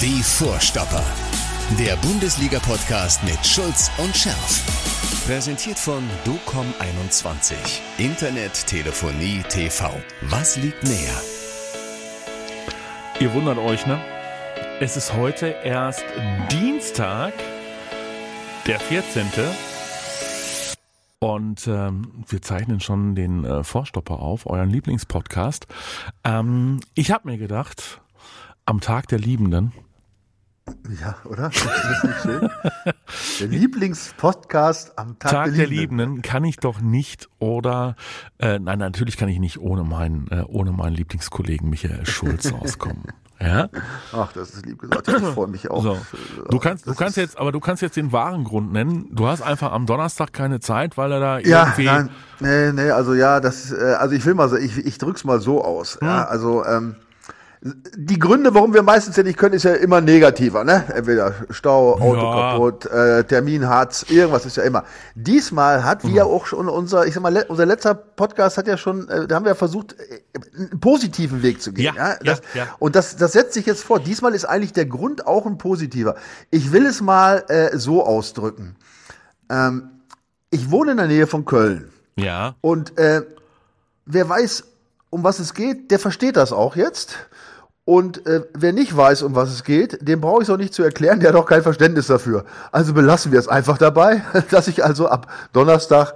Die Vorstopper. Der Bundesliga-Podcast mit Schulz und Scherf. Präsentiert von DOCOM21. Internet, Telefonie, TV. Was liegt näher? Ihr wundert euch, ne? Es ist heute erst Dienstag, der 14. Und ähm, wir zeichnen schon den äh, Vorstopper auf, euren Lieblingspodcast. Ähm, ich habe mir gedacht, am Tag der Liebenden. Ja, oder? Der Lieblingspodcast am Tag, Tag der, der Liebenden. Liebenden kann ich doch nicht oder äh, nein, natürlich kann ich nicht ohne meinen äh, ohne meinen Lieblingskollegen Michael Schulz auskommen. Ja? Ach, das ist lieb gesagt. Ich freue mich auch. So. Äh, Du kannst, du das kannst jetzt, aber du kannst jetzt den wahren Grund nennen. Du hast einfach am Donnerstag keine Zeit, weil er da Ja, irgendwie. nein, nee, nee, also ja, das, äh, also ich will mal so, ich, ich drück's mal so aus. Ja, Hm. also ähm, die Gründe, warum wir meistens ja nicht können, ist ja immer negativer, ne? Entweder Stau, Auto Ja. kaputt, äh, Termin Harz, irgendwas ist ja immer. Diesmal hat Hm. wie ja auch schon unser, ich sag mal, unser letzter Podcast hat ja schon, äh, da haben wir ja versucht, äh, einen positiven Weg zu gehen. Ja, Ja, das, ja, ja. Und das, das setzt sich jetzt vor. Diesmal ist eigentlich der Grund auch ein positiver. Ich will es mal äh, so ausdrücken. Ähm, ich wohne in der Nähe von Köln. Ja. Und äh, wer weiß, um was es geht, der versteht das auch jetzt. Und äh, wer nicht weiß, um was es geht, dem brauche ich es auch nicht zu erklären, der hat auch kein Verständnis dafür. Also belassen wir es einfach dabei, dass ich also ab Donnerstag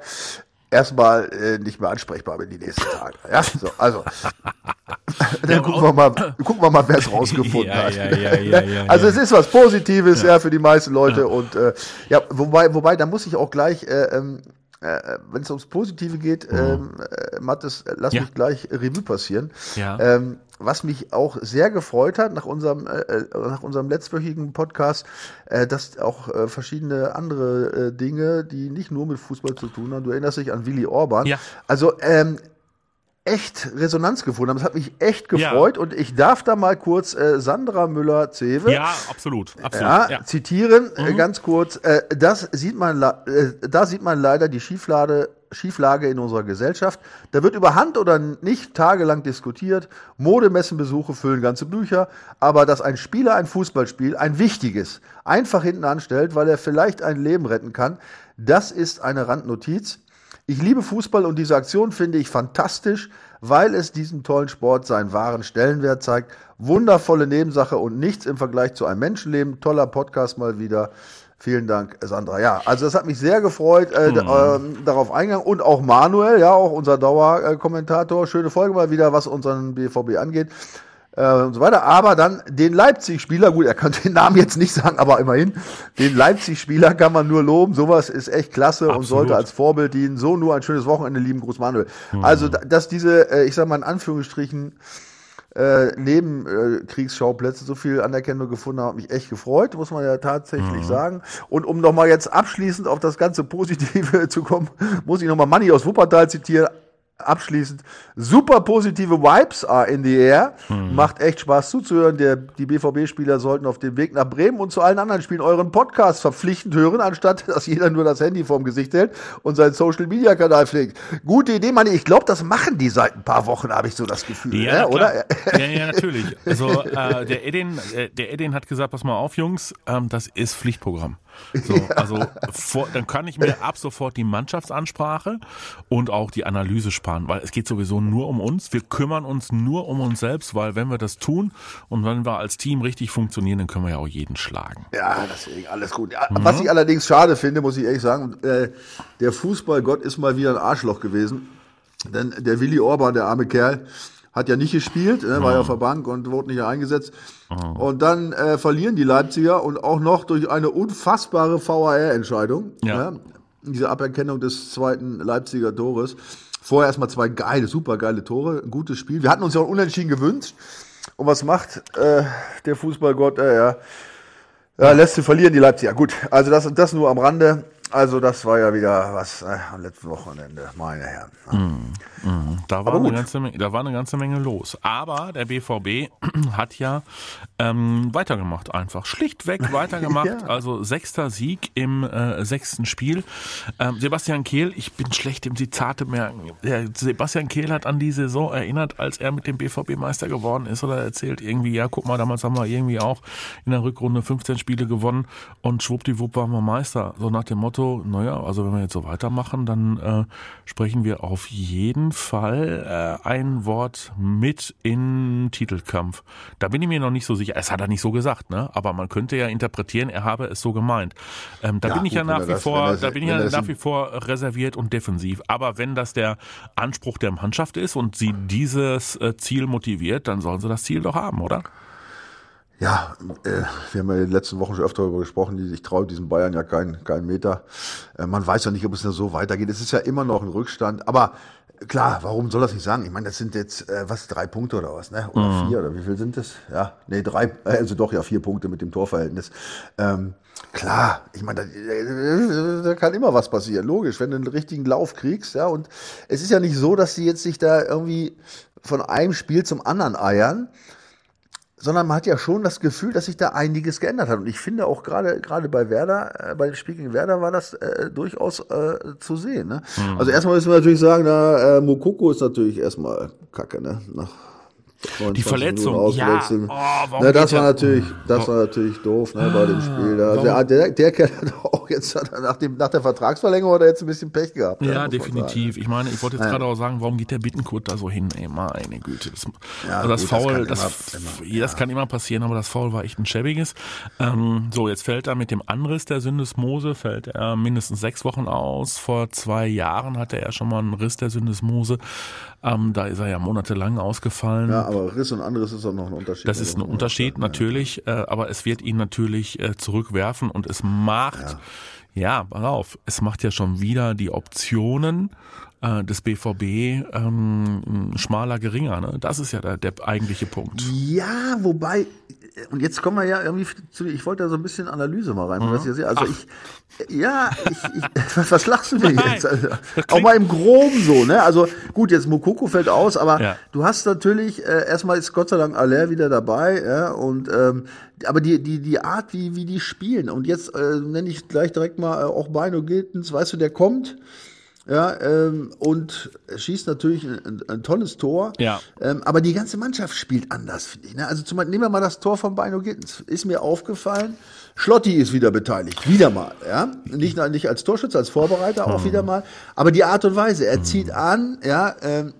erstmal äh, nicht mehr ansprechbar bin die nächsten Tage. Ja, so, also. Dann gucken wir mal, gucken wir mal, wer es rausgefunden Ja, hat. ja, ja, ja, ja, also es ist was Positives, ja, für die meisten Leute. Und äh, ja, wobei, wobei, da muss ich auch gleich, äh, ähm, äh, wenn es ums Positive geht, ähm, äh, Mathis, äh, lass Mhm. Mich gleich Revue passieren. Ja. Ähm, was mich auch sehr gefreut hat nach unserem, äh, äh, nach unserem letztwöchigen Podcast, äh, dass auch äh, verschiedene andere äh, Dinge, die nicht nur mit Fußball zu tun haben, du erinnerst dich an Willy Orban, Ja. also ähm, echt Resonanz gefunden haben. Das hat mich echt Ja. gefreut und ich darf da mal kurz äh, Sandra Müller-Zewe Ja, absolut. absolut. ja, Ja. zitieren, Mhm. äh, ganz kurz. Äh, das sieht man, äh, da sieht man leider die Schieflage, Schieflage in unserer Gesellschaft. Da wird über Hand oder nicht tagelang diskutiert. Modemessenbesuche füllen ganze Bücher. Aber dass ein Spieler ein Fußballspiel, ein wichtiges, einfach hinten anstellt, weil er vielleicht ein Leben retten kann, das ist eine Randnotiz. Ich liebe Fußball und diese Aktion finde ich fantastisch, weil es diesem tollen Sport seinen wahren Stellenwert zeigt. Wundervolle Nebensache und nichts im Vergleich zu einem Menschenleben. Toller Podcast mal wieder. Vielen Dank, Sandra. Ja, also das hat mich sehr gefreut, äh, d- ähm, darauf eingegangen. Und auch Manuel, ja, auch unser Dauerkommentator. Schöne Folge mal wieder, was unseren BVB angeht. Äh, und so weiter. Aber dann den Leipzig-Spieler, gut, er kann den Namen jetzt nicht sagen, aber immerhin, den Leipzig-Spieler kann man nur loben. Sowas ist echt klasse und Absolut. sollte als Vorbild dienen. So nur ein schönes Wochenende, lieben Gruß Manuel. Also, da- dass diese, äh, ich sag mal in Anführungsstrichen, äh, Nebenkriegsschauplätze so viel Anerkennung gefunden haben, hat mich echt gefreut, muss man ja tatsächlich sagen. Und um nochmal jetzt abschließend auf das ganze Positive zu kommen, muss ich nochmal Manni aus Wuppertal zitieren. Abschließend, super positive Vibes are in the air. Macht echt Spaß zuzuhören. Der, die BVB-Spieler sollten auf dem Weg nach Bremen und zu allen anderen Spielen euren Podcast verpflichtend hören, anstatt dass jeder nur das Handy vorm Gesicht hält und seinen Social-Media-Kanal pflegt. Gute Idee, Manni. Ich glaube, das machen die seit ein paar Wochen, habe ich so das Gefühl. Ja, ne? oder? Ja, ja, natürlich. Also äh, der Edin, äh, der Edin hat gesagt, pass mal auf, Jungs, ähm, das ist Pflichtprogramm. So, Also vor, dann kann ich mir ab sofort die Mannschaftsansprache und auch die Analyse sparen, weil es geht sowieso nur um uns. Wir kümmern uns nur um uns selbst, weil wenn wir das tun und wenn wir als Team richtig funktionieren, dann können wir ja auch jeden schlagen. Ja, deswegen alles gut. Ja, Was ich allerdings schade finde, muss ich ehrlich sagen, äh, der Fußballgott ist mal wieder ein Arschloch gewesen. Denn der Willi Orban, der arme Kerl, hat ja nicht gespielt, ne, war ja auf der Bank und wurde nicht eingesetzt. Und dann äh, verlieren die Leipziger und auch noch durch eine unfassbare VAR-Entscheidung. Ja. Ne, diese Aberkennung des zweiten Leipziger Tores. Vorher erstmal zwei geile, super geile Tore, ein gutes Spiel. Wir hatten uns ja auch unentschieden gewünscht. Und was macht äh, der Fußballgott? Äh, ja, ja, lässt sie verlieren, die Leipziger. Gut, also das, das nur am Rande. Also das war ja wieder was äh, am letzten Wochenende, meine Herren. Mm, mm. Da, war eine ganze Menge, da war eine ganze Menge los. Aber der BVB hat ja ähm, weitergemacht einfach. Schlichtweg weitergemacht. ja. Also sechster Sieg im äh, sechsten Spiel. Ähm, Sebastian Kehl, ich bin schlecht im Zitate merken. Der Sebastian Kehl hat an die Saison erinnert, als er mit dem BVB Meister geworden ist oder erzählt irgendwie, ja guck mal, damals haben wir irgendwie auch in der Rückrunde 15 Spiele gewonnen und schwuppdiwupp waren wir Meister. So nach dem Motto, so, naja, also wenn wir jetzt so weitermachen, dann äh, sprechen wir auf jeden Fall äh, ein Wort mit in Titelkampf. Da bin ich mir noch nicht so sicher. Es hat er nicht so gesagt, ne? Aber man könnte ja interpretieren, er habe es so gemeint. Ähm, da ja, bin ich gut, ja nach wie das, vor, das, da bin ich ja nach wie vor reserviert und defensiv. Aber wenn das der Anspruch der Mannschaft ist und sie dieses äh, Ziel motiviert, dann sollen sie das Ziel doch haben, oder? Ja, äh, wir haben ja in den letzten Wochen schon öfter darüber gesprochen, die, ich traue diesen Bayern ja keinen keinen Meter. Äh, man weiß ja nicht, ob es so weitergeht. Es ist ja immer noch ein Rückstand. Aber klar, warum soll das nicht sagen? Ich meine, das sind jetzt, äh, was, drei Punkte oder was, ne? Oder mhm. vier, oder wie viel sind das? Ja, nee, drei, also doch, ja, vier Punkte mit dem Torverhältnis. Ähm, klar, ich meine, da, da kann immer was passieren, logisch, wenn du einen richtigen Lauf kriegst, ja. Und es ist ja nicht so, dass sie jetzt sich da irgendwie von einem Spiel zum anderen eiern sondern man hat ja schon das Gefühl, dass sich da einiges geändert hat. Und ich finde auch gerade gerade bei Werder, äh, bei dem Spiel gegen Werder war das äh, durchaus äh, zu sehen. Ne? Mhm. Also erstmal müssen wir natürlich sagen, na, äh, Mokoko ist natürlich erstmal Kacke, ne? Nach die Verletzung, ja. Oh, ne, das war natürlich, das war natürlich doof ne, bei dem Spiel. Da. Der, der, der Kerl hat auch jetzt nach, dem, nach der Vertragsverlängerung oder jetzt ein bisschen Pech gehabt. Ja, definitiv. Ich meine, ich wollte jetzt ja. gerade auch sagen, warum geht der Bittenkurt da so hin? Ey, meine Güte. Das, ja, also das gut, Foul, das, das, immer, immer, das kann immer passieren, aber das Foul war echt ein schäbiges. Ähm, so, jetzt fällt er mit dem Anriss der Syndesmose, fällt er mindestens sechs Wochen aus. Vor zwei Jahren hatte er schon mal einen Riss der Syndesmose. Ähm, da ist er ja monatelang ausgefallen. Ja, aber Riss und anderes ist auch noch ein Unterschied. Das ist ein Unterschied, natürlich, äh, aber es wird ihn natürlich äh, zurückwerfen und es macht, ja, ja pass auf, es macht ja schon wieder die Optionen äh, des BVB ähm, schmaler, geringer. Ne? Das ist ja der, der eigentliche Punkt. Ja, wobei und jetzt kommen wir ja irgendwie zu, ich wollte da so ein bisschen Analyse mal rein. Mhm. Was ihr Also Ach. ich, ja, ich, ich, was lachst du denn jetzt? Also, auch mal im Groben so, ne? Also gut, jetzt Mokoko fällt aus, aber ja. du hast natürlich, äh, erstmal ist Gott sei Dank Aller wieder dabei, ja, und ähm, aber die, die, die Art, wie, wie die spielen, und jetzt äh, nenne ich gleich direkt mal äh, auch Beino Giltens, weißt du, der kommt, ja, ähm, und schießt natürlich ein, ein tolles Tor. Ja. Ähm, aber die ganze Mannschaft spielt anders, finde ich. Ne? Also zum Beispiel, nehmen wir mal das Tor von Beino Gittens. Ist mir aufgefallen. Schlotti ist wieder beteiligt. Wieder mal, ja. Nicht, nicht als Torschütze, als Vorbereiter auch hm. wieder mal. Aber die Art und Weise, er hm. zieht an, ja, ähm,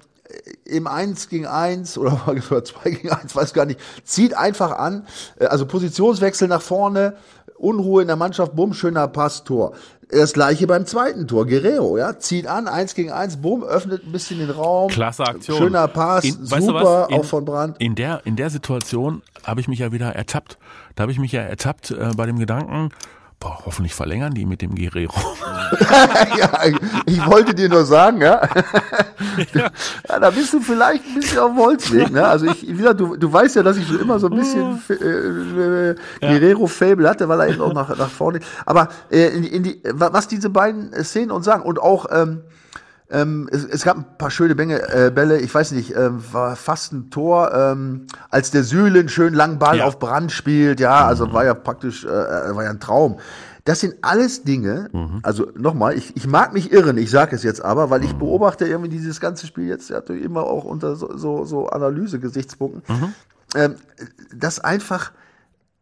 im 1 gegen 1 oder 2 gegen 1, weiß gar nicht, zieht einfach an, äh, also Positionswechsel nach vorne, Unruhe in der Mannschaft, bumm, schöner Pass, Tor. Das gleiche beim zweiten Tor. Guerrero, ja, zieht an, eins gegen eins, bumm, öffnet ein bisschen den Raum. Klasse Aktion. Schöner Pass, in, super, in, auch von Brandt. In der, in der Situation habe ich mich ja wieder ertappt. Da habe ich mich ja ertappt äh, bei dem Gedanken, Boah, hoffentlich verlängern die mit dem Guerrero. ja, ich wollte dir nur sagen, ja. ja. Da bist du vielleicht ein bisschen auf dem Holzweg. Ne? Also ich, wie gesagt, du, du weißt ja, dass ich so immer so ein bisschen äh, äh, Guerrero-Fable hatte, weil er eben auch nach, nach vorne. Aber äh, in, in die, was diese beiden Szenen uns sagen und auch ähm, ähm, es, es, gab ein paar schöne Bänge, äh, Bälle, ich weiß nicht, äh, war fast ein Tor, ähm, als der Sülen schön langen Ball ja. auf Brand spielt, ja, also mhm. war ja praktisch, äh, äh, war ja ein Traum. Das sind alles Dinge, mhm. also nochmal, ich, ich mag mich irren, ich sage es jetzt aber, weil ich mhm. beobachte irgendwie dieses ganze Spiel jetzt ja, immer auch unter so, so, so Analyse-Gesichtspunkten, mhm. ähm, dass einfach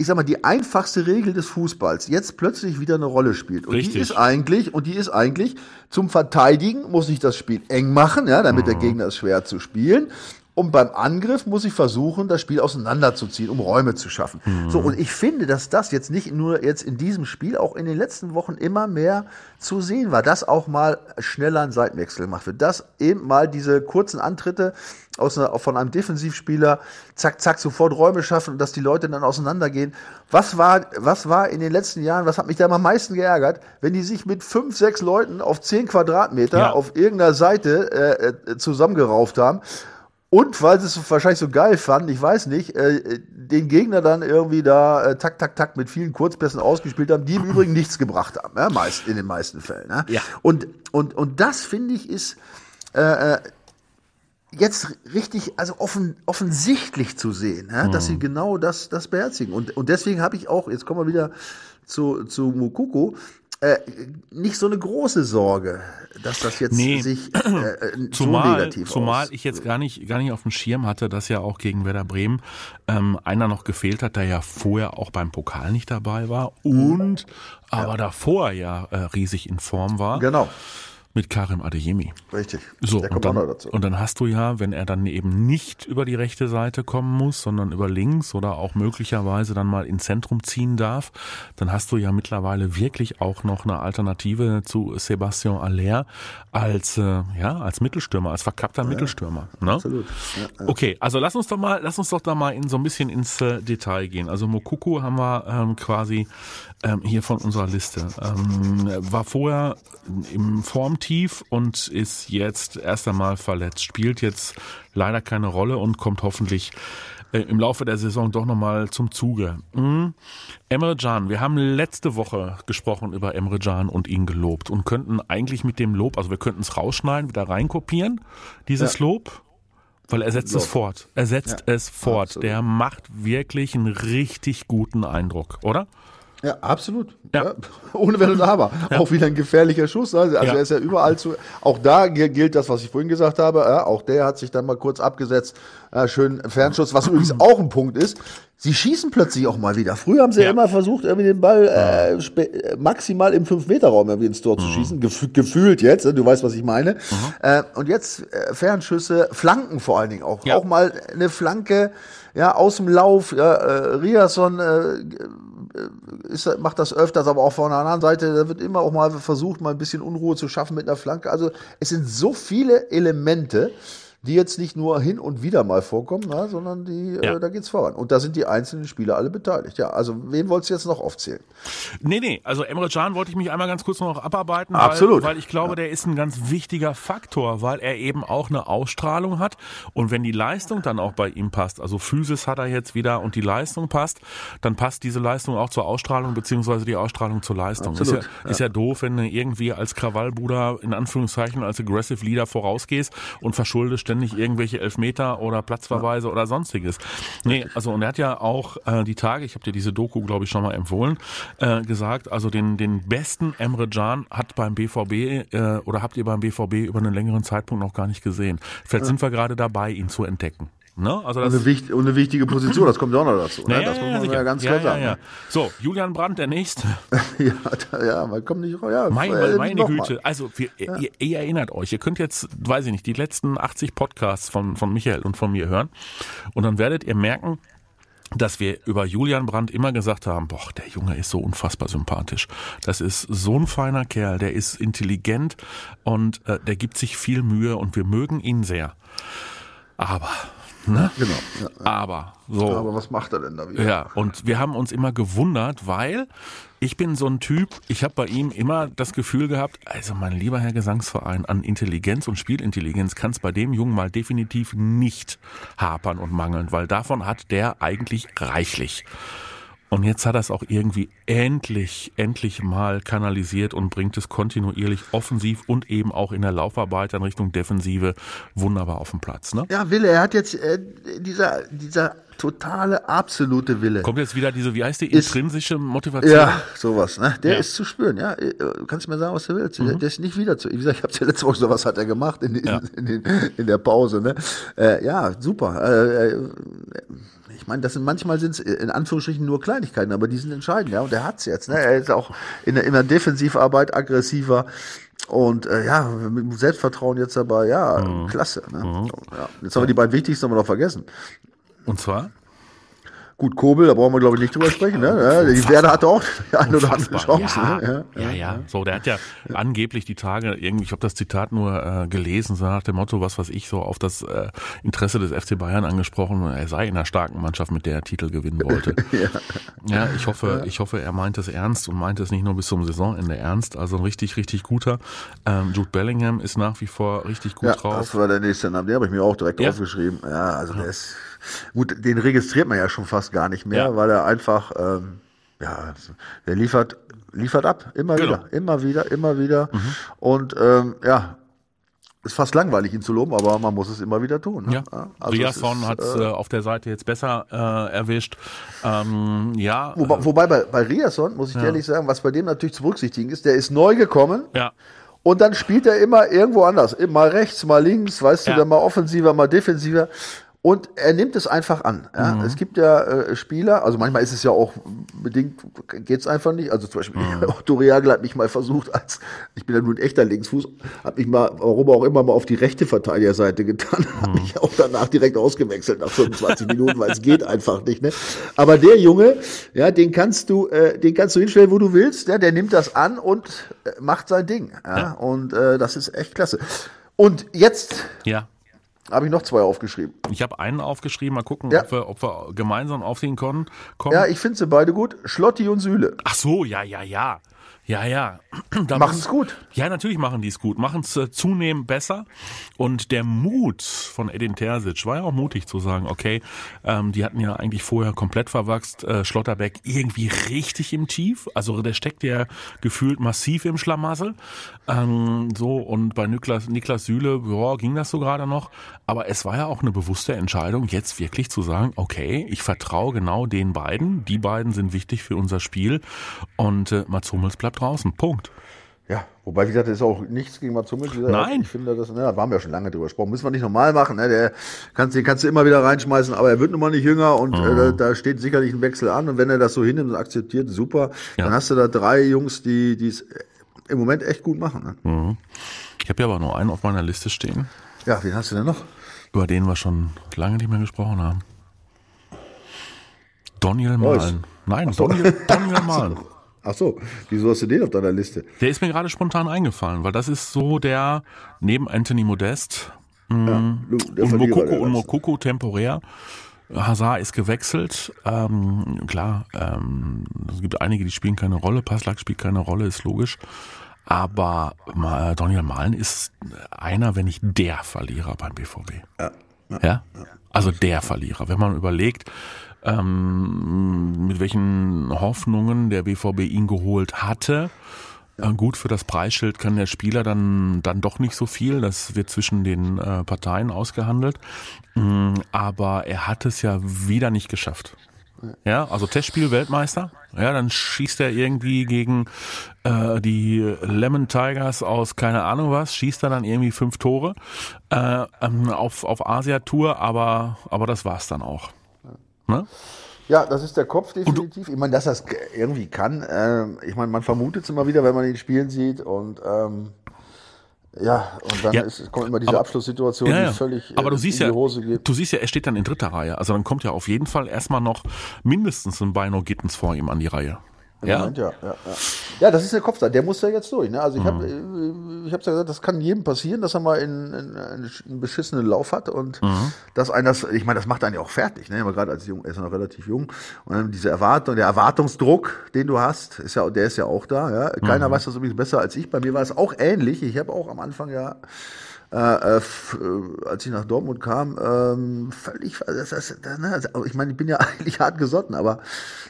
ich sag mal, die einfachste Regel des Fußballs jetzt plötzlich wieder eine Rolle spielt. Und Richtig. die ist eigentlich, und die ist eigentlich, zum Verteidigen muss ich das Spiel eng machen, ja, damit mhm. der Gegner es schwer zu spielen. Und beim Angriff muss ich versuchen, das Spiel auseinanderzuziehen, um Räume zu schaffen. Mhm. So, und ich finde, dass das jetzt nicht nur jetzt in diesem Spiel, auch in den letzten Wochen immer mehr zu sehen war, dass auch mal schneller ein Seitenwechsel gemacht wird, dass eben mal diese kurzen Antritte aus einer, von einem Defensivspieler zack, zack, sofort Räume schaffen und dass die Leute dann auseinandergehen. Was war, was war in den letzten Jahren, was hat mich da am meisten geärgert, wenn die sich mit fünf, sechs Leuten auf zehn Quadratmeter ja. auf irgendeiner Seite äh, äh zusammengerauft haben Und weil sie es wahrscheinlich so geil fanden, ich weiß nicht, äh, den Gegner dann irgendwie da äh, tak, tak, tak mit vielen Kurzpässen ausgespielt haben, die im Übrigen nichts gebracht haben, ja, meist, in den meisten Fällen. Ne? Ja. Und, und, und das finde ich ist äh, äh, jetzt richtig, also offen, offensichtlich zu sehen, ja, dass sie genau das, das beherzigen. Und, und deswegen habe ich auch, jetzt kommen wir wieder zu, zu Mukoko, äh, nicht so eine große Sorge, dass das jetzt Nee. sich äh, äh, so Zumal, negativ zumal aus. ich jetzt gar nicht, gar nicht auf dem Schirm hatte, dass ja auch gegen Werder Bremen ähm, einer noch gefehlt hat, der ja vorher auch beim Pokal nicht dabei war und aber davor ja äh, riesig in Form war Genau, mit Karim Adeyemi. richtig. So, Der und kommt auch dann, noch dazu. und dann hast du ja, wenn er dann eben nicht über die rechte Seite kommen muss, sondern über links oder auch möglicherweise dann mal ins Zentrum ziehen darf, dann hast du ja mittlerweile wirklich auch noch eine Alternative zu Sebastian Aller als, äh, ja, als Mittelstürmer, als verkappter Mittelstürmer. Ne? Absolut. Ja, ja. Okay, also lass uns doch mal, lass uns doch da mal in so ein bisschen ins äh, Detail gehen. Also Mokuku haben wir ähm, quasi ähm, hier von unserer Liste. Ähm, war vorher im Formtief und ist jetzt erst einmal verletzt. Spielt jetzt leider keine Rolle und kommt hoffentlich äh, im Laufe der Saison doch nochmal zum Zuge. Mhm. Emre Can, wir haben letzte Woche gesprochen über Emre Can und ihn gelobt und könnten eigentlich mit dem Lob, also wir könnten es rausschneiden, wieder reinkopieren, dieses Lob. Weil er setzt es Lob. fort. Er setzt Ja, es fort. absolut. Der macht wirklich einen richtig guten Eindruck, oder? Ja, absolut. Ja. Ja. Ohne Wenn und Aber. Auch wieder ein gefährlicher Schuss. Also Ja. er ist ja überall zu. Auch da gi- gilt das, was ich vorhin gesagt habe. Ja, auch der hat sich dann mal kurz abgesetzt. Ja, schön Fernschuss, was übrigens auch ein Punkt ist. Sie schießen plötzlich auch mal wieder. Früher haben sie ja, Ja. immer versucht, irgendwie den Ball äh, maximal im 5-Meter-Raum irgendwie ins Tor zu Mhm. schießen. Gef gefühlt jetzt, ne? du weißt, was ich meine. Äh, und jetzt äh, Fernschüsse, Flanken vor allen Dingen auch. Ja. Auch mal eine Flanke ja, aus dem Lauf. Ja, äh, Riasson äh, ist, macht das öfters, aber auch von der anderen Seite, da wird immer auch mal versucht, mal ein bisschen Unruhe zu schaffen mit einer Flanke. Also es sind so viele Elemente, die jetzt nicht nur hin und wieder mal vorkommen, na, sondern die, Ja. äh, da geht's voran. Und da sind die einzelnen Spieler alle beteiligt. Ja, also wen wolltest du jetzt noch aufzählen? Nee, nee, also Emre Can wollte ich mich einmal ganz kurz noch abarbeiten, Absolut. Weil, weil ich glaube, der ist ein ganz wichtiger Faktor, weil er eben auch eine Ausstrahlung hat und wenn die Leistung dann auch bei ihm passt, also Physis hat er jetzt wieder und die Leistung passt, dann passt diese Leistung auch zur Ausstrahlung beziehungsweise die Ausstrahlung zur Leistung. Absolut, Ist, ja, ist ja doof, wenn du irgendwie als Krawallbruder in Anführungszeichen als Aggressive Leader vorausgehst und verschuldest ständig irgendwelche Elfmeter oder Platzverweise oder sonstiges. Nee, also und er hat ja auch äh, die Tage, ich habe dir diese Doku, glaube ich, schon mal empfohlen, äh, gesagt, also den, den besten Emre Can hat beim BVB äh, oder habt ihr beim BVB über einen längeren Zeitpunkt noch gar nicht gesehen. Vielleicht sind wir gerade dabei, ihn zu entdecken. Ne? Also das, Und eine, wicht, und eine wichtige Position, das kommt ja auch noch dazu. Ne? ja, Das muss ja, man sicher. ja ganz klar sagen. ja. So, Julian Brandt, der nächste. Ja, da, ja, man kommt nicht raus. Ja, Meine, äh, meine noch mal. Güte. Also, wir, ihr, ihr erinnert euch, ihr könnt jetzt, weiß ich nicht, die letzten 80 Podcasts von, von Michael und von mir hören. Und dann werdet ihr merken, dass wir über Julian Brandt immer gesagt haben, boah, der Junge ist so unfassbar sympathisch. Das ist so ein feiner Kerl, der ist intelligent und äh, der gibt sich viel Mühe und wir mögen ihn sehr. Aber, ne? Genau. Ja. Aber, so. Aber was macht er denn da wieder? Ja, und wir haben uns immer gewundert, weil ich bin so ein Typ, ich habe bei ihm immer das Gefühl gehabt, also mein lieber Herr Gesangsverein, an Intelligenz und Spielintelligenz kann es bei dem Jungen mal definitiv nicht hapern und mangeln, weil davon hat der eigentlich reichlich. Und jetzt hat er es auch irgendwie endlich, endlich mal kanalisiert und bringt es kontinuierlich offensiv und eben auch in der Laufarbeit in Richtung Defensive wunderbar auf den Platz. Ne? Ja, Wille, er hat jetzt äh, dieser, dieser totale, absolute Wille. Kommt jetzt wieder diese, wie heißt die, Ist- intrinsische Motivation? Ja, sowas, ne? Der Ja. ist zu spüren, ja. Äh, Kannst du mir sagen, was du willst? Mhm. Der, ist nicht wieder zu. Wie gesagt, ich habe ja letzte Woche gesagt, was hat er gemacht in, in, Ja. in, in der Pause, ne? Äh, ja, super. Äh, äh, meine, das sind manchmal sind es in Anführungsstrichen nur Kleinigkeiten, aber die sind entscheidend, ja. Und er hat's jetzt, ne? Er ist auch in der, in der Defensivarbeit aggressiver. Und äh, ja, mit dem Selbstvertrauen jetzt dabei, ja, Mhm. klasse. Ne? Ja. Jetzt haben wir die beiden wichtigsten aber noch vergessen. Und zwar? Gut, Kobel, da brauchen wir glaube ich nicht drüber sprechen. Ne? Ja, die Werder hatte auch die eine oder andere Chance. Ja, Ne? ja, ja, So, der hat ja angeblich die Tage irgendwie, ich habe das Zitat nur äh, gelesen, so nach dem Motto, was weiß ich, so auf das äh, Interesse des FC Bayern angesprochen, er sei in einer starken Mannschaft, mit der er Titel gewinnen wollte. ja. Ja, ich hoffe, ich hoffe, er meint es ernst und meint es nicht nur bis zum Saisonende ernst. Also ein richtig, richtig guter. Ähm, Jude Bellingham ist nach wie vor richtig gut ja, drauf. das war der nächste Name. Den habe ich mir auch direkt Ja. aufgeschrieben. Ja, also der ist gut. Den registriert man ja schon fast gar nicht mehr, Ja. weil er einfach, ähm, ja, der liefert, liefert ab, immer Genau. wieder, immer wieder, immer wieder. Und ähm, ja, ist fast langweilig, ihn zu loben, aber man muss es immer wieder tun. Ne? Ja, also es Riasson hat äh, äh, auf der Seite jetzt besser äh, erwischt. Ähm, ja, Wobei, wobei bei, bei Riasson, muss ich dir ehrlich sagen, was bei dem natürlich zu berücksichtigen ist, der ist neu gekommen ja, und dann spielt er immer irgendwo anders. Mal rechts, mal links, weißt Ja. du, dann mal offensiver, mal defensiver. Und er nimmt es einfach an. Ja? Mhm. Es gibt ja äh, Spieler, also manchmal ist es ja auch bedingt, geht's einfach nicht. Also zum Beispiel Mhm. Otto Reagel hat mich mal versucht, als ich bin ja nun ein echter Linksfuß, hat mich mal, warum auch immer, mal auf die rechte Verteidigerseite getan, Mhm. habe ich auch danach direkt ausgewechselt nach 25 Minuten, weil es geht einfach nicht. Ne? Aber der Junge, ja, den kannst du, äh, den kannst du hinstellen, wo du willst. Ja, der nimmt das an und äh, macht sein Ding. Ja? Ja. Und äh, das ist echt klasse. Und jetzt ja. Habe ich noch zwei aufgeschrieben. Ich habe einen aufgeschrieben, mal gucken, Ja. ob, wir, ob wir gemeinsam auf den kommen. Ja, ich finde sie beide gut. Schlotti und Süle. Ach so, ja, ja, ja. Ja, ja. Da Machen es gut. Ja, natürlich machen die es gut, machen es äh, zunehmend besser. Und der Mut von Edin Terzic war ja auch mutig zu sagen, okay, ähm, die hatten ja eigentlich vorher komplett verwachst, äh, Schlotterbeck irgendwie richtig im Tief. Also der steckt ja gefühlt massiv im Schlamassel. Ähm, so, und bei Niklas, Niklas Süle, ja, ging das so gerade noch. Aber es war ja auch eine bewusste Entscheidung, jetzt wirklich zu sagen, okay, ich vertraue genau den beiden. Die beiden sind wichtig für unser Spiel. Und äh, Mats Hummels bleibt draußen. Punkt. Ja, wobei, wie gesagt, das ist auch nichts gegen Mats Hummels. Gesagt, Nein. Ich finde, das, ne, da waren wir ja schon lange drüber gesprochen. Müssen wir nicht normal machen. Ne? Der kannst, den kannst du immer wieder reinschmeißen, aber er wird nun mal nicht jünger und Mhm. äh, da, da steht sicherlich ein Wechsel an. Und wenn er das so hinnimmt und akzeptiert, super. Ja. Dann hast du da drei Jungs, die es im Moment echt gut machen. Ne? Ich habe ja aber nur einen auf meiner Liste stehen, Ja, wen hast du denn noch? über den wir schon lange nicht mehr gesprochen haben. Daniel Reus. Mahlen. Nein, Daniel, Daniel Mahlen. Ach so, wieso hast du den auf deiner Liste? Der ist mir gerade spontan eingefallen, weil das ist so der neben Anthony Modest Ja, Lu- der und Mokoko und. Mokoko temporär. Hazard ist gewechselt. Ähm, klar, ähm, es gibt einige, die spielen keine Rolle. Paslak spielt keine Rolle, ist logisch. Aber Ma- Daniel Mahlen ist einer, wenn nicht der Verlierer beim BVB. Ja, Ja? Also der Verlierer. Wenn man überlegt, ähm, mit welchen Hoffnungen der BVB ihn geholt hatte. Äh, Gut, für das Preisschild kann der Spieler dann, dann doch nicht so viel. Das wird zwischen den äh, Parteien ausgehandelt. Mm, Aber er hat es ja wieder nicht geschafft. Ja, also Testspiel Weltmeister. Ja, dann schießt er irgendwie gegen äh, die Lemon Tigers aus keine Ahnung was, schießt er dann irgendwie fünf Tore äh, ähm, auf auf Asia Tour, aber aber das war's dann auch. Ne? Ja, das ist der Kopf definitiv. Ich meine, dass das irgendwie kann. Ähm, ich meine, man vermutet es immer wieder, wenn man ihn spielen sieht. Und ähm, ja, und dann Ja, ist, kommt immer diese aber- Abschlusssituation, Ja, die ja. völlig aber du äh, siehst in ja, die du siehst ja, er steht dann in dritter Reihe. Also dann kommt ja auf jeden Fall erstmal noch mindestens ein Beino Gittens vor ihm an die Reihe. Ja, Moment, ja, ja, ja. ja, das ist der Kopfsache, der muss da jetzt durch. Ne? Also ich Mhm. habe ich hab's ja gesagt, das kann jedem passieren, dass er mal in, in, einen, einen beschissenen Lauf hat und Mhm. dass einer, das- ich meine, das macht einen ja auch fertig, ne? Gerade als jung, er ist ja noch relativ jung und dann diese Erwartung, der Erwartungsdruck, den du hast, ist ja, der ist ja auch da. Ja? Keiner Mhm. weiß das übrigens besser als ich. Bei mir war es auch ähnlich. Ich habe auch am Anfang ja äh, äh, äh, als ich nach Dortmund kam, ähm, völlig, das, das, das, ne, also ich meine, ich bin ja eigentlich hart gesotten, aber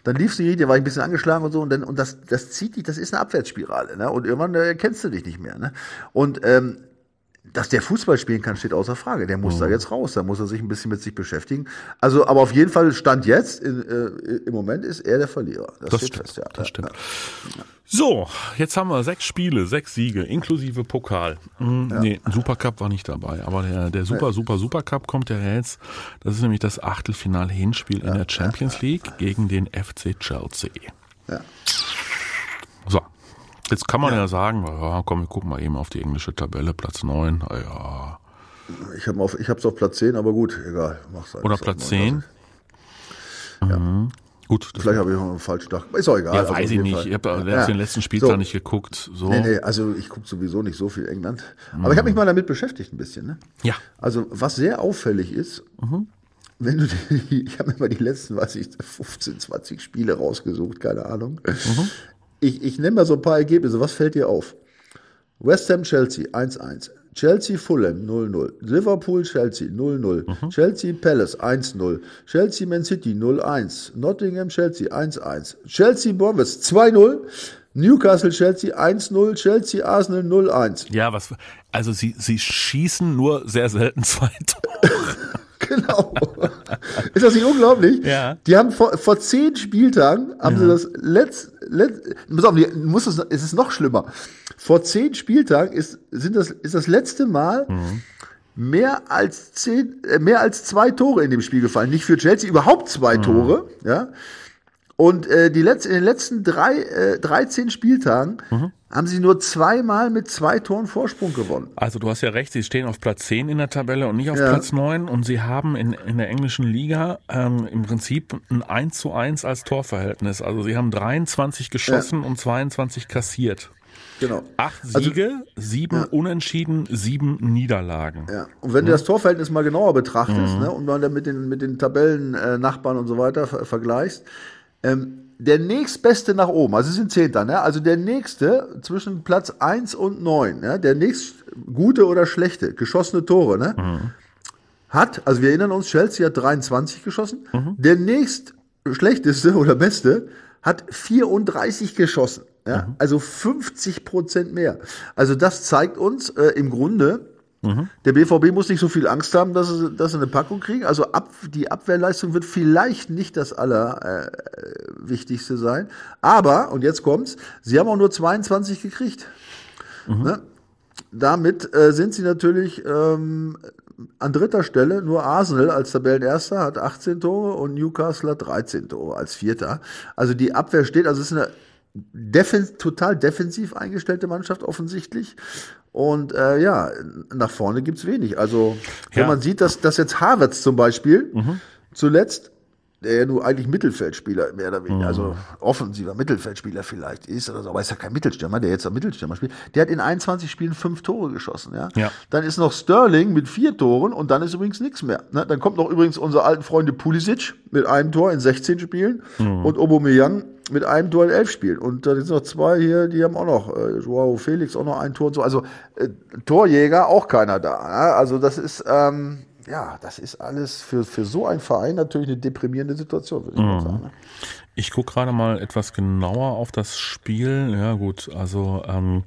dann lief sie, da war ich ein bisschen angeschlagen und so und dann und das, das zieht dich, das ist eine Abwärtsspirale, ne? Und irgendwann äh, kennst du dich nicht mehr, ne? Und ähm, dass der Fußball spielen kann, steht außer Frage. Der muss da jetzt raus, da muss er sich ein bisschen mit sich beschäftigen. Also, aber auf jeden Fall Stand jetzt, in, äh, im Moment ist er der Verlierer. Das, Das steht stimmt, fest, ja. das ja, stimmt. So, jetzt haben wir sechs Spiele, sechs Siege, inklusive Pokal. Hm, Nee, Supercup war nicht dabei, aber der, der Super, Super, Supercup kommt ja jetzt. Das ist nämlich das Achtelfinal-Hinspiel in der Champions League gegen den FC Chelsea. Ja. Jetzt kann man ja, sagen, ja, komm, wir gucken mal eben auf die englische Tabelle, Platz 9, ja, Ja. Ich habe auf, ich hab's auf Platz 10, aber gut, egal. Mach's halt. oder auch Platz neun. 10. Ja. Gut, das Vielleicht habe ich noch einen falschen Tag. Ist auch egal. ja, Also auf weiß ich nicht. Fall. Ich habe Ja. den letzten Spieltag So. nicht geguckt. So. Nee, nee, also ich gucke sowieso nicht so viel England. Aber ich habe mich mal damit beschäftigt ein bisschen. Ne? Ja. Also was sehr auffällig ist, wenn du die, ich habe mir mal die letzten, weiß ich, 15, 20 Spiele rausgesucht, keine Ahnung. Ich, ich nenne mal so ein paar Ergebnisse. Was fällt dir auf? West Ham Chelsea 1-1. Chelsea Fulham 0-0. Liverpool Chelsea 0-0. Chelsea Palace 1-0. Chelsea Man City 0-1. Nottingham Chelsea 1-1. Chelsea Bournemouth 2-0. Newcastle Chelsea 1-0. Chelsea Arsenal 0-1. Ja, was, also sie, sie schießen nur sehr selten zwei Tore. Genau. Ist das nicht unglaublich? Ja. Die haben vor, vor zehn Spieltagen haben sie das letzt, letzt pass auf, muss es, es ist noch schlimmer. Vor zehn Spieltagen ist, sind das, ist das letzte Mal mehr als zehn, äh, mehr als zwei Tore in dem Spiel gefallen. Nicht für Chelsea, überhaupt zwei Tore, ja. Und äh, die letz, in den letzten drei, äh, 13 Spieltagen haben sie nur zweimal mit zwei Toren Vorsprung gewonnen. Also du hast ja recht, sie stehen auf Platz 10 in der Tabelle und nicht auf Ja. Platz 9 und sie haben in, in der englischen Liga ähm, im Prinzip ein 1 zu 1 als Torverhältnis. Also sie haben 23 geschossen und 22 kassiert. Genau. Acht Also- Siege, sieben Unentschieden, sieben Niederlagen. Ja. Und wenn du das Torverhältnis mal genauer betrachtest ne, und dann mit den, mit den Tabellennachbarn äh, Nachbarn und so weiter ver vergleichst, ähm, der nächstbeste nach oben, also sie sind Zehnter, ne? also der nächste zwischen Platz 1 und 9, ne? der nächst gute oder schlechte, geschossene Tore, ne? hat, also wir erinnern uns, Chelsea hat 23 geschossen, der nächst schlechteste oder beste hat 34 geschossen. Ja? Also 50 Prozent mehr. Also das zeigt uns äh, im Grunde, der BVB muss nicht so viel Angst haben, dass sie, dass sie eine Packung kriegen. Also ab, die Abwehrleistung wird vielleicht nicht das Allerwichtigste sein. Aber, und jetzt kommt's, sie haben auch nur 22 gekriegt. Ne? Damit äh, sind sie natürlich ähm, an dritter Stelle. Nur Arsenal als Tabellenerster hat 18 Tore und Newcastle hat 13 Tore als Vierter. Also die Abwehr steht, also es ist eine defen total defensiv eingestellte Mannschaft offensichtlich. Und äh, ja, nach vorne gibt's wenig. Also wenn Ja. man sieht, dass, dass jetzt Havertz zum Beispiel zuletzt der ja nur eigentlich Mittelfeldspieler mehr oder weniger, also offensiver Mittelfeldspieler vielleicht ist oder so, aber ist ja kein Mittelstürmer, der jetzt am Mittelstürmer spielt. Der hat in 21 Spielen fünf Tore geschossen, ja. Ja. Dann ist noch Sterling mit vier Toren und dann ist übrigens nichts mehr. Ne? Dann kommt noch übrigens unsere alten Freunde Pulisic mit einem Tor in 16 Spielen und Aubameyang mit einem Tor in elf Spielen. Und da sind noch zwei hier, die haben auch noch, äh, Joao Felix auch noch ein Tor und so. Also äh, Torjäger auch keiner da. Ja? Also das ist, ähm, ja, das ist alles für, für so einen Verein natürlich eine deprimierende Situation, würde ich mal sagen. ne? Ich gucke gerade mal etwas genauer auf das Spiel. Ja gut, also ähm,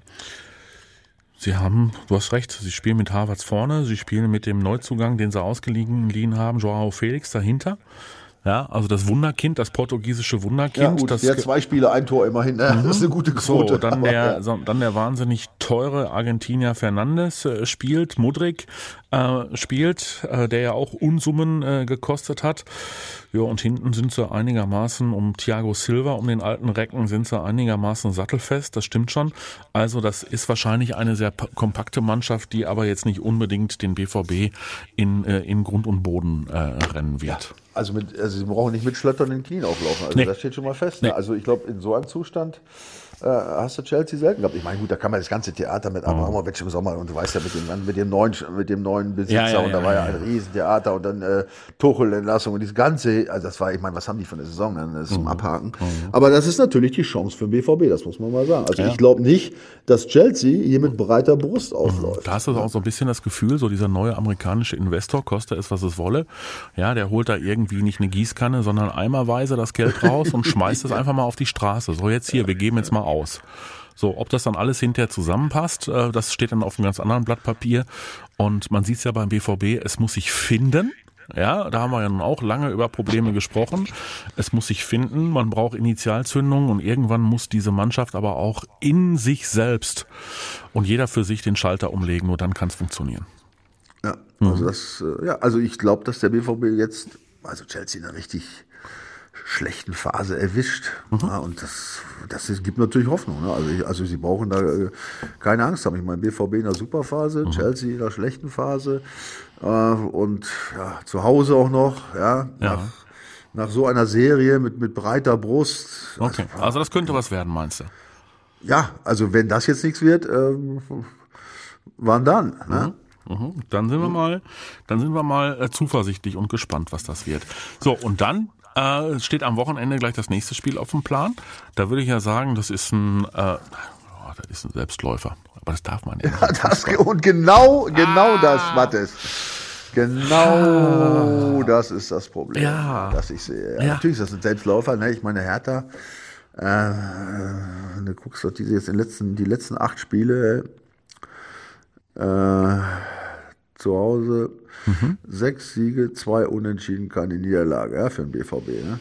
sie haben, du hast recht, sie spielen mit Harvards vorne, sie spielen mit dem Neuzugang, den sie ausgeliehen liehen haben, Joao Felix dahinter. Ja, also das Wunderkind, das portugiesische Wunderkind. Ja, gut, das der zwei Spiele, ein Tor immerhin. Ne? Das ist eine gute Quote. So, dann der, dann der wahnsinnig teure Argentinier Fernandes äh, spielt, Mudrik äh, spielt, äh, der ja auch Unsummen äh, gekostet hat. Ja, und hinten sind sie einigermaßen um Thiago Silva, um den alten Recken, sind sie einigermaßen sattelfest, das stimmt schon. Also das ist wahrscheinlich eine sehr pa- kompakte Mannschaft, die aber jetzt nicht unbedingt den BVB in, äh, in Grund und Boden äh, rennen wird. Also, mit, also sie brauchen nicht mit schlotternden Knien auflaufen. Also Nee. das steht schon mal fest. Ne? Nee. Also ich glaube, in so einem Zustand hast du Chelsea selten gehabt. Ich meine, gut, da kann man das ganze Theater mit Abramovic im Sommer und du weißt ja mit dem, mit dem neuen, mit dem neuen Besitzer Ja, ja, und da ja, war ja, ein Riesentheater und dann äh, Tuchel-Entlassung und dieses ganze, also das war, ich meine, was haben die für eine Saison? Ne? Das ist Mhm. zum Abhaken. Aber das ist natürlich die Chance für den BVB, das muss man mal sagen. Also ich glaube nicht, dass Chelsea hier mit breiter Brust aufläuft. Da hast du auch so ein bisschen das Gefühl, so dieser neue amerikanische Investor, koste es, was es wolle. Ja, der holt da irgendwie nicht eine Gießkanne, sondern eimerweise das Geld raus und schmeißt es einfach mal auf die Straße. So jetzt hier, wir geben jetzt mal aus. So, ob das dann alles hinterher zusammenpasst, äh, das steht dann auf einem ganz anderen Blatt Papier. Und man sieht es ja beim BVB, es muss sich finden. Ja, da haben wir ja nun auch lange über Probleme gesprochen. Es muss sich finden, man braucht Initialzündung und irgendwann muss diese Mannschaft aber auch in sich selbst und jeder für sich den Schalter umlegen, nur dann kann es funktionieren. Ja, Mhm. also das, äh, ja, also ich glaube, dass der BVB jetzt, also Chelsea einer richtig schlechten Phase erwischt. Mhm. Ja, und das, das gibt natürlich Hoffnung. Ne? Also, ich, also sie brauchen da äh, keine Angst haben. Ich meine, BVB in der Superphase, Mhm. Chelsea in der schlechten Phase äh, und ja, zu Hause auch noch, ja, Ja. nach nach so einer Serie mit, mit breiter Brust. Okay, also das könnte was werden, meinst du? Ja, also wenn das jetzt nichts wird, ähm, wann dann? Ne? Mhm. Dann sind wir mal, dann sind wir mal äh, zuversichtlich und gespannt, was das wird. So und dann äh, steht am Wochenende gleich das nächste Spiel auf dem Plan. Da würde ich ja sagen, das ist ein, äh, oh, das ist ein Selbstläufer. Aber das darf man ja. Ja, das, und genau, genau das, Mattes. Genau das ist das Problem, Ja. das ich sehe. Ja. Natürlich ist das ein Selbstläufer. Ne? Ich meine, Hertha, äh, du guckst doch diese jetzt in letzten, die letzten acht Spiele äh, zu Hause, sechs Siege, zwei Unentschieden, keine Niederlage ja, für den BVB. Ne?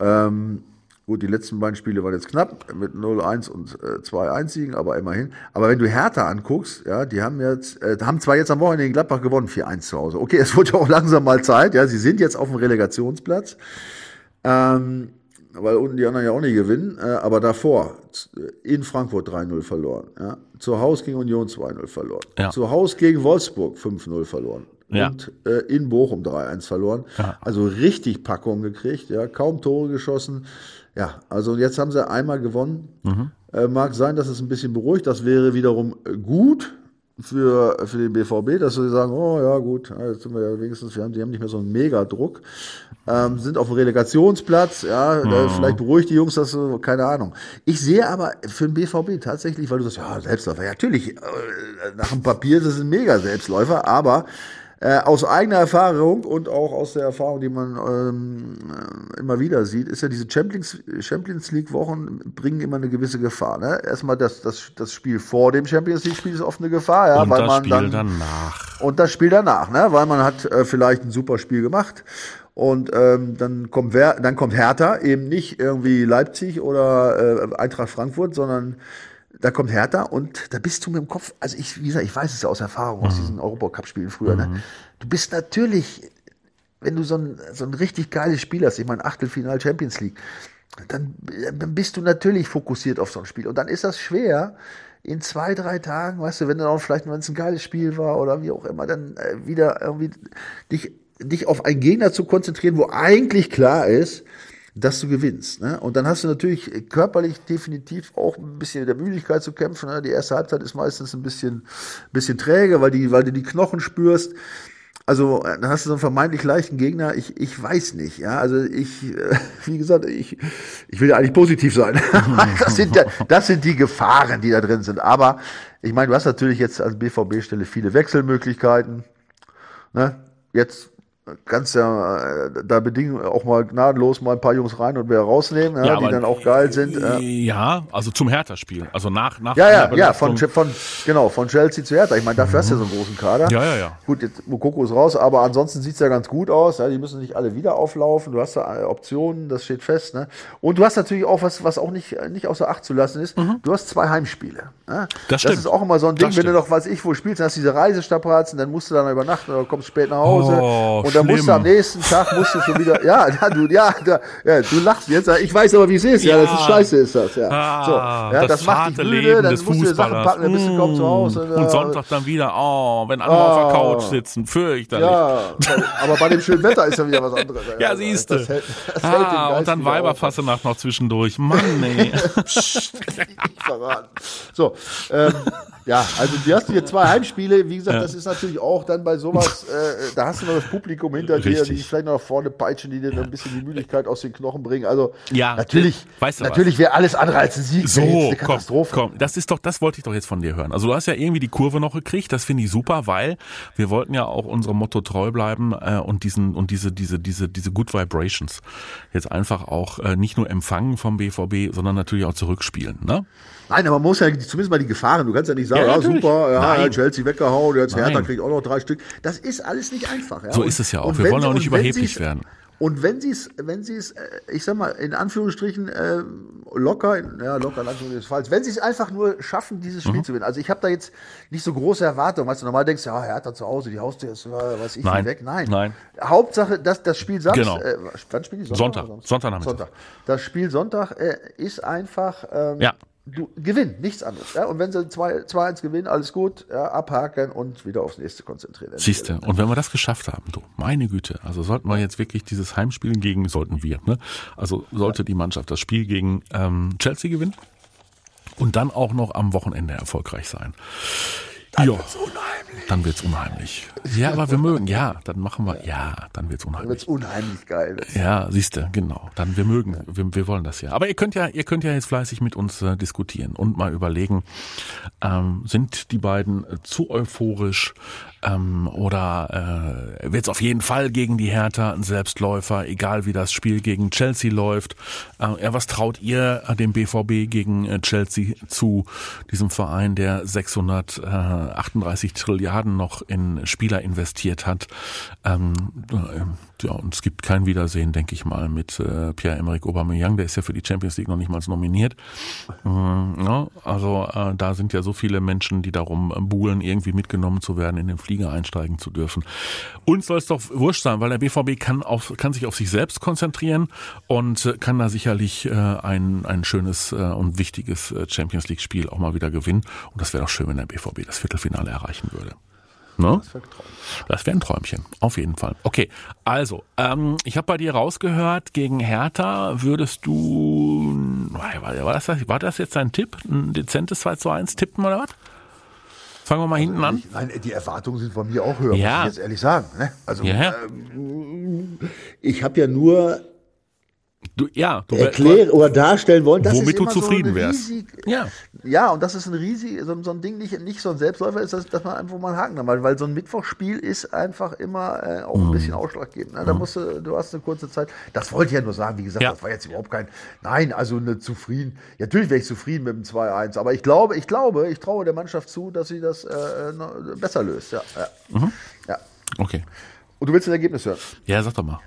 Ähm, gut, die letzten beiden Spiele waren jetzt knapp mit 0-1 und äh, 2-1 Siegen, aber immerhin. Aber wenn du Hertha anguckst, ja, die haben jetzt, äh, haben zwar jetzt am Wochenende in Gladbach gewonnen, 4-1 zu Hause. Okay, es wurde auch langsam mal Zeit, ja, sie sind jetzt auf dem Relegationsplatz. Ähm, weil unten die anderen ja auch nicht gewinnen, äh, aber davor z- in Frankfurt 3-0 verloren. Ja. Zu Hause gegen Union 2-0 verloren. Ja. Zu Hause gegen Wolfsburg 5-0 verloren. Ja. Und äh, in Bochum 3-1 verloren. Ja. Also richtig Packung gekriegt, ja, kaum Tore geschossen. Ja, also jetzt haben sie einmal gewonnen. Mhm. Äh, mag sein, dass es ein bisschen beruhigt. Das wäre wiederum äh, gut für, für den BVB, dass sie sagen, oh ja gut, jetzt sind wir ja wenigstens, wir haben, die haben nicht mehr so einen Megadruck, ähm, sind auf dem Relegationsplatz, ja, da vielleicht beruhigt die Jungs das so, keine Ahnung. Ich sehe aber für den BVB tatsächlich, weil du sagst, ja, Selbstläufer, ja, natürlich, äh, nach dem Papier ist es ein Mega-Selbstläufer, aber äh, aus eigener Erfahrung und auch aus der Erfahrung, die man ähm, äh, immer wieder sieht, ist ja diese Champions, Champions League Wochen bringen immer eine gewisse Gefahr. Ne? Erstmal das, das, das Spiel vor dem Champions League Spiel ist oft eine Gefahr, ja, und weil das man Spiel dann danach. und das Spiel danach, ne? weil man hat äh, vielleicht ein super Spiel gemacht und ähm, dann kommt wer, dann kommt Hertha eben nicht irgendwie Leipzig oder äh, Eintracht Frankfurt, sondern da kommt Hertha und da bist du mit dem Kopf, also ich, wie gesagt, ich weiß es ja aus Erfahrung aus diesen Europacup-Spielen früher, ne? Du bist natürlich, wenn du so ein, so ein richtig geiles Spiel hast, ich meine Achtelfinal Champions League, dann, dann bist du natürlich fokussiert auf so ein Spiel. Und dann ist das schwer, in zwei, drei Tagen, weißt du, wenn dann auch vielleicht, wenn es ein geiles Spiel war oder wie auch immer, dann äh, wieder irgendwie dich, dich auf einen Gegner zu konzentrieren, wo eigentlich klar ist, dass du gewinnst. Ne? Und dann hast du natürlich körperlich definitiv auch ein bisschen mit der Müdigkeit zu kämpfen. Ne? Die erste Halbzeit ist meistens ein bisschen, bisschen träge, weil, die, weil du die Knochen spürst. Also äh, dann hast du so einen vermeintlich leichten Gegner. Ich, ich weiß nicht. Ja, also ich, äh, wie gesagt, ich, ich will ja eigentlich positiv sein. das sind ja, das sind die Gefahren, die da drin sind. Aber ich meine, du hast natürlich jetzt als BVB-Stelle viele Wechselmöglichkeiten. Ne? Jetzt kannst ja äh, da bedingen auch mal gnadenlos mal ein paar Jungs rein und wieder rausnehmen, ja, die aber- dann auch geil sind. Ja. Ja, also zum Hertha-Spiel. Also nach, nach Ja, ja, ja, von, von, genau, von Chelsea zu Hertha. Ich meine, dafür hast du ja so einen großen Kader. Ja, ja, ja. Gut, jetzt Mokoko ist raus, aber ansonsten sieht's ja ganz gut aus. Ja, die müssen nicht alle wieder auflaufen. Du hast da äh, Optionen, das steht fest. Ne? Und du hast natürlich auch was, was auch nicht, nicht außer Acht zu lassen ist. Du hast zwei Heimspiele. Ja? Mhm. Das stimmt. ist auch immer so ein Ding, Das wenn du noch, weiß ich, wo spielst, dann hast du diese Reisestrapazen, dann musst du dann übernachten oder kommst spät nach Hause. Oh, und dann musst du am nächsten Tag musst du schon wieder, ja, ja, du, ja, da, ja, du lachst jetzt. Ich weiß aber, wie es ist. Ja, das ist Ja. scheiße, ist das. Ja, Ah, so, ja, das, das, macht dich müde, Leben dann des musst du Sachen packen, dann bist du kaum zu Hause. Mm. Und Sonntag dann wieder, oh, wenn andere auf der Oh. Couch sitzen, fürchterlich. Ja, aber bei dem schönen Wetter ist ja wieder was anderes. Ja, siehst du. Ah, und dann wieder auf. Weiberfassenacht noch zwischendurch. Mann, ey. Nicht verraten. So, ähm, ja, also du hast hier zwei Heimspiele. Wie gesagt, Ja. das ist natürlich auch dann bei sowas, äh, da hast du noch das Publikum hinter dir, die vielleicht noch vorne peitschen, die dir dann ein bisschen die Müdigkeit aus den Knochen bringen. Also Ja, natürlich, weißt du natürlich wäre alles andere als ein Sieg. So, eine komm, Katastrophe. komm, das ist doch, das wollte ich doch jetzt von dir hören. Also du hast ja irgendwie die Kurve noch gekriegt, das finde ich super, weil wir wollten ja auch unserem Motto treu bleiben äh, und diesen und diese diese diese diese Good Vibrations jetzt einfach auch äh, nicht nur empfangen vom BVB, sondern natürlich auch zurückspielen, ne? Nein, aber man muss ja zumindest mal die Gefahren. Du kannst ja nicht sagen, Ja, ja, natürlich. super, ja, Nein. Chelsea weggehauen, jetzt Hertha kriegt auch noch drei Stück. Das ist alles nicht einfach. Ja? So ist es ja auch. Wir wenn wollen auch nicht überheblich werden. Und wenn sie es, wenn sie es, äh, ich sag mal, in Anführungsstrichen äh, locker, ja, locker in Anführungsstrichen ist falsch, wenn sie es einfach nur schaffen, dieses Mhm. Spiel zu gewinnen. Also ich habe da jetzt nicht so große Erwartungen, weißt du, normal denkst du, ja, Hertha zu Hause, die Haustür ist, ja, weiß ich, Nein. weg. Nein. Nein. Hauptsache, dass das Spiel Samstag, Genau. äh, wann spielen die Sonntag. Samstag? Sonntagnachmittag. Sonntag. Das Spiel Sonntag äh, ist einfach, ähm, Ja. Du gewinn, nichts anderes. Ja? Und wenn sie 2-1 gewinnen, alles gut, ja, abhaken und wieder aufs nächste konzentrieren. Siehste, und wenn wir das geschafft haben, du, meine Güte, also sollten wir jetzt wirklich dieses Heimspiel gegen, sollten wir, ne? Also sollte die Mannschaft das Spiel gegen ähm, Chelsea gewinnen und dann auch noch am Wochenende erfolgreich sein. Dann Ja. wird's unheimlich. Dann wird's unheimlich. Ja, aber wir mögen, ja, dann machen wir, ja, dann wird's Dann unheimlich. wird's unheimlich geil. Ja, siehste, genau. Dann wir mögen, wir, wir wollen das ja. Aber ihr könnt ja, ihr könnt ja jetzt fleißig mit uns äh, diskutieren und mal überlegen, ähm, sind die beiden äh, zu euphorisch ähm, oder äh, wird es auf jeden Fall gegen die Hertha ein Selbstläufer, egal wie das Spiel gegen Chelsea läuft. Äh, ja, was traut ihr äh, dem BVB gegen äh, Chelsea zu, diesem Verein, der 638 Trilliarden noch in Spieler investiert hat? Ähm, äh, ja, und es gibt kein Wiedersehen, denke ich mal, mit äh, Pierre-Emerick Aubameyang, der ist ja für die Champions League noch nicht mal nominiert. Ähm, ja, also äh, da sind ja so viele Menschen, die darum buhlen, irgendwie mitgenommen zu werden, in den Flieger einsteigen zu dürfen. Uns soll es doch wurscht sein, weil der BVB kann, auf, kann sich auf sich selbst konzentrieren und äh, kann da sicherlich äh, ein, ein schönes äh, und wichtiges äh, Champions League-Spiel auch mal wieder gewinnen. Und das wäre doch schön, wenn der BVB das Viertelfinale erreichen würde. Ne? Das wäre ein Träumchen, auf jeden Fall. Okay, also, ähm, ich habe bei dir rausgehört, gegen Hertha würdest du, war, das, war das jetzt dein Tipp? Ein dezentes 2 zu 1 tippen oder was? Fangen wir mal hinten an. Ich, nein, die Erwartungen sind von mir auch höher, Ja. muss ich jetzt ehrlich sagen. Ne? Also, ja. ähm, ich habe ja nur Du, ja, du, erklären oder darstellen wollen, dass Womit du zufrieden so wärst. riesig- Ja. Ja, und das ist ein riesig, so, so ein Ding, nicht, nicht so ein Selbstläufer ist, dass, dass man einfach mal einen Haken hat, weil, weil so ein Mittwochspiel ist einfach immer äh, auch Mhm. ein bisschen ausschlaggebend. Ne? Da musst du, du hast eine kurze Zeit, das wollte ich ja nur sagen, wie gesagt, Ja. das war jetzt überhaupt kein, nein, also eine zufrieden, ja, natürlich wäre ich zufrieden mit dem 2-1, aber ich glaube, ich glaube, ich traue der Mannschaft zu, dass sie das äh, besser löst, ja, ja. Mhm. ja. Okay. Und du willst ein Ergebnis hören? Ja, sag doch mal.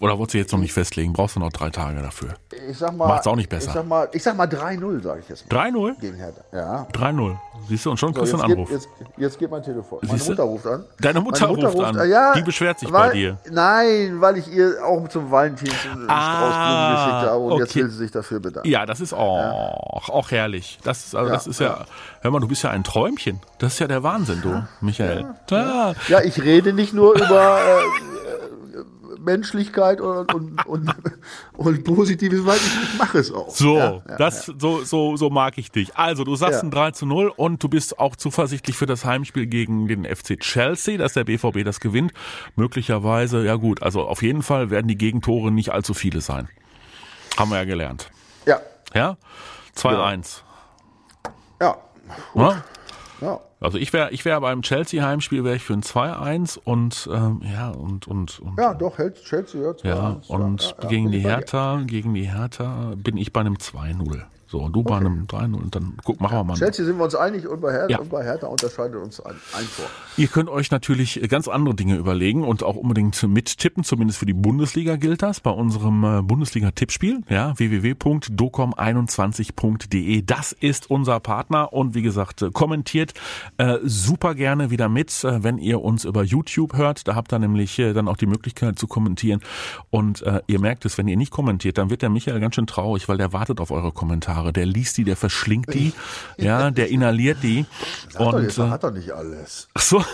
Oder wolltest du jetzt noch nicht festlegen? Brauchst du noch drei Tage dafür? Ich sag mal, Macht's auch nicht besser. Ich sag mal, ich sag mal 3-0, sage ich jetzt mal. 3-0? Gegen Hertha. Ja. 3-0. Siehst du, und schon So, kriegst du jetzt, einen geht, Anruf. jetzt, jetzt geht mein Telefon. Meine Siehste? Mutter ruft an. Deine Mutter Meine ruft an. Ja, Die beschwert sich weil, bei dir. Nein, weil ich ihr auch zum Valentin Ah, Strauß geschickt habe und jetzt okay. will sie sich dafür bedanken. Ja, das ist auch, auch herrlich. Das ist, also Ja, das ist ja, hör mal, du bist ja ein Träumchen. Das ist ja der Wahnsinn, du, Michael. Ja, Ja, ich rede nicht nur über äh, Menschlichkeit und, und, und, und Positives, weil ich, ich mache es auch. So, Ja, ja, das, so, so, so mag ich dich. Also, du sagst Ja. ein 3 zu 0 und du bist auch zuversichtlich für das Heimspiel gegen den FC Chelsea, dass der BVB das gewinnt. Möglicherweise, ja gut, also auf jeden Fall werden die Gegentore nicht allzu viele sein. Haben wir ja gelernt. ja. Ja? 2-1. Ja. Ja? Ja. Also ich wäre ich wäre beim Chelsea Heimspiel wäre ich für ein 2-1 und ähm, ja und und und Ja, doch, hält Chelsea ja. ja, 2-1, und ja, ja, gegen die. Hertha, gegen die Hertha bin ich bei einem 2-0. So, du bei einem 3-0 und dann guck, machen wir mal. Chelsea sind wir uns einig und bei Hertha, Ja. und bei Hertha unterscheidet uns ein, ein Tor. Ihr könnt euch natürlich ganz andere Dinge überlegen und auch unbedingt mittippen, zumindest für die Bundesliga gilt das, bei unserem äh, Bundesliga-Tippspiel, ja, www.docom21.de. Das ist unser Partner und wie gesagt, äh, kommentiert äh, super gerne wieder mit, äh, wenn ihr uns über YouTube hört. Da habt ihr nämlich äh, dann auch die Möglichkeit zu kommentieren und äh, ihr merkt es, wenn ihr nicht kommentiert, dann wird der Michael ganz schön traurig, weil der wartet auf eure Kommentare. Der liest die, der verschlingt die, ja, der inhaliert die Hat, doch, und jetzt, äh, hat doch nicht alles. Ach so.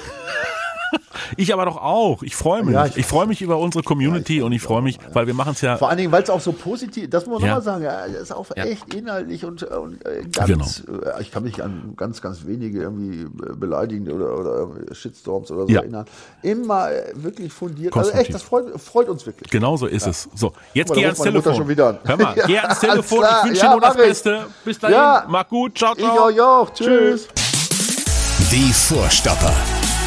Ich aber doch auch. Ich freue mich. Ja, ich ich- freue mich über unsere Community Ja, ich und ich freue mich, weil wir machen es ja. Vor allen Dingen, weil es auch so positiv, das muss man Ja. nochmal sagen, ja, das ist auch Ja. echt inhaltlich und, und äh, ganz, Genau. äh, ich kann mich an ganz, ganz wenige irgendwie äh, beleidigende oder, oder Shitstorms oder so Ja. erinnern. Immer äh, wirklich fundiert. Also echt, das freut, freut uns wirklich. Genauso ist es. So, jetzt geh ans Telefon. schon wieder an. Hör mal, geh ans Telefon. Ich wünsche Ja, dir nur das ich. Beste. Bis dahin. Ja. Mach gut. Ciao, Ich ciao. euch auch. Tschüss. Die Vorstopper.